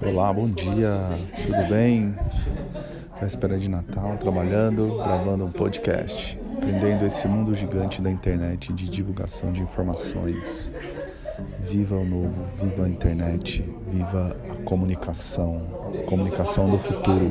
Olá, bom dia, tudo bem? Véspera de Natal, trabalhando, gravando um podcast, aprendendo esse mundo gigante da internet de divulgação de informações. Viva o novo, viva a internet, viva a comunicação, comunicação do futuro.